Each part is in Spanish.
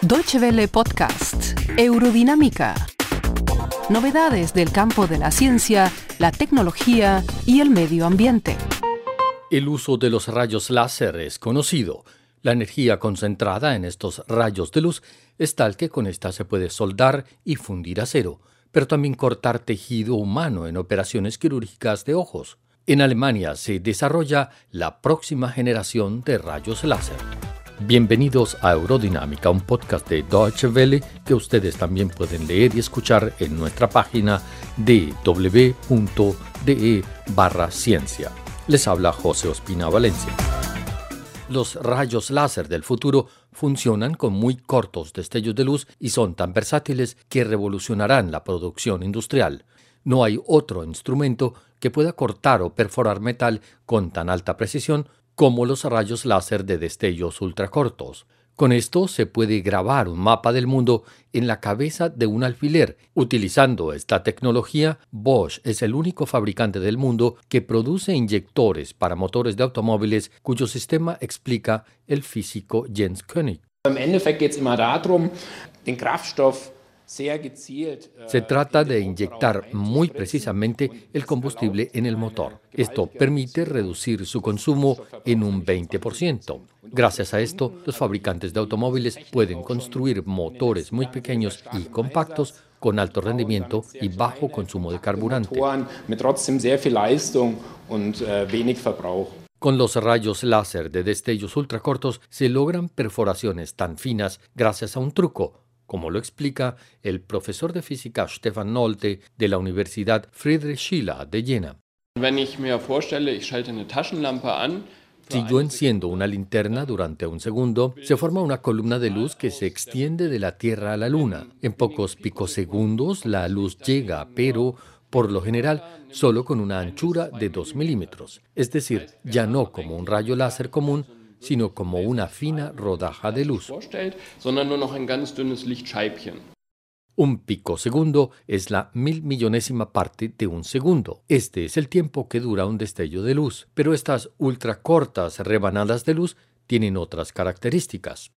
Deutsche Welle Podcast, Eurodinámica. Novedades del campo de la ciencia, la tecnología y el medio ambiente. El uso de los rayos láser es conocido. La energía concentrada en estos rayos de luz es tal que con esta se puede soldar y fundir acero, pero también cortar tejido humano en operaciones quirúrgicas de ojos. En Alemania se desarrolla la próxima generación de rayos láser. Bienvenidos a Eurodinámica, un podcast de Deutsche Welle que ustedes también pueden leer y escuchar en nuestra página www.de barra ciencia. Les habla José Ospina Valencia. Los rayos láser del futuro funcionan con muy cortos destellos de luz y son tan versátiles que revolucionarán la producción industrial. No hay otro instrumento que pueda cortar o perforar metal con tan alta precisión como los rayos láser de destellos ultracortos. Con esto se puede grabar un mapa del mundo en la cabeza de un alfiler. Utilizando esta tecnología, Bosch es el único fabricante del mundo que produce inyectores para motores de automóviles cuyo sistema explica el físico Jens König. Se trata de inyectar muy precisamente el combustible en el motor. Esto permite reducir su consumo en un 20%. Gracias a esto, los fabricantes de automóviles pueden construir motores muy pequeños y compactos con alto rendimiento y bajo consumo de carburante. Con los rayos láser de destellos ultracortos se logran perforaciones tan finas gracias a un truco como lo explica el profesor de física Stefan Nolte de la Universidad Friedrich Schiller de Jena. Si yo enciendo una linterna durante un segundo, se forma una columna de luz que se extiende de la Tierra a la Luna. En pocos picosegundos la luz llega, pero por lo general solo con una anchura de 2 milímetros, es decir, ya no como un rayo láser común, sino como una fina rodaja de luz. Un pico segundo es la mil millonésima parte de un segundo. Este es el tiempo que dura un destello de luz, pero estas ultracortas rebanadas de luz tienen otras características.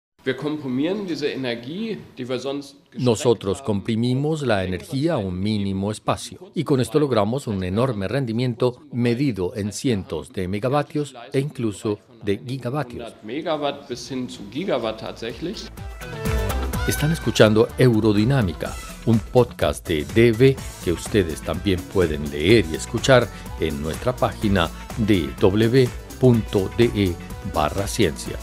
Nosotros comprimimos la energía a un mínimo espacio y con esto logramos un enorme rendimiento medido en cientos de megavatios e incluso de gigavatios. Están escuchando Eurodinámica, un podcast de DV que ustedes también pueden leer y escuchar en nuestra página www.de barra ciencia.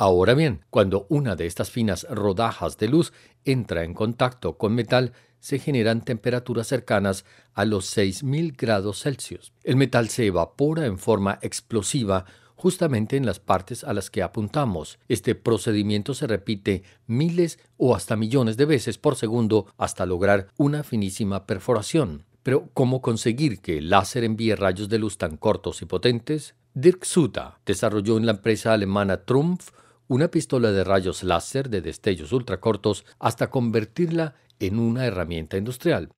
Ahora bien, cuando una de estas finas rodajas de luz entra en contacto con metal, se generan temperaturas cercanas a los 6000 grados Celsius. El metal se evapora en forma explosiva justamente en las partes a las que apuntamos. Este procedimiento se repite miles o hasta millones de veces por segundo hasta lograr una finísima perforación. Pero, ¿cómo conseguir que el láser envíe rayos de luz tan cortos y potentes? Dirk Suta desarrolló en la empresa alemana Trumpf una pistola de rayos láser de destellos ultracortos hasta convertirla en una herramienta industrial.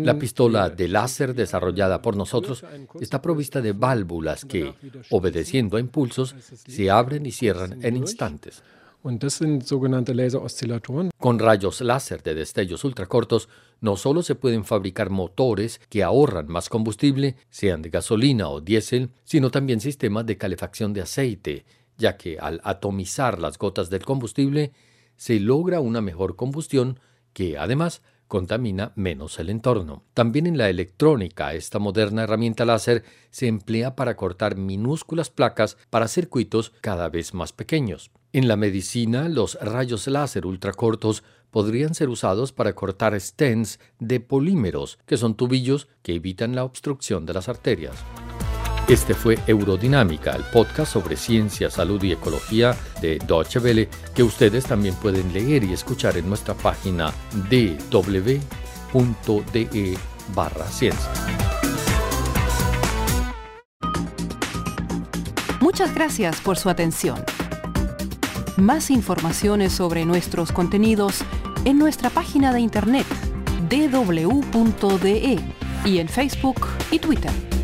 La pistola de láser desarrollada por nosotros está provista de válvulas que, obedeciendo a impulsos, se abren y cierran en instantes. Con rayos láser de destellos ultracortos, no solo se pueden fabricar motores que ahorran más combustible, sean de gasolina o diésel, sino también sistemas de calefacción de aceite, ya que al atomizar las gotas del combustible, se logra una mejor combustión que, además, contamina menos el entorno. También en la electrónica, esta moderna herramienta láser se emplea para cortar minúsculas placas para circuitos cada vez más pequeños. En la medicina, los rayos láser ultracortos podrían ser usados para cortar stents de polímeros, que son tubillos que evitan la obstrucción de las arterias. Este fue Eurodinámica, el podcast sobre ciencia, salud y ecología de Deutsche Welle, que ustedes también pueden leer y escuchar en nuestra página www.de barra ciencia. Muchas gracias por su atención. Más informaciones sobre nuestros contenidos en nuestra página de internet www.de y en Facebook y Twitter.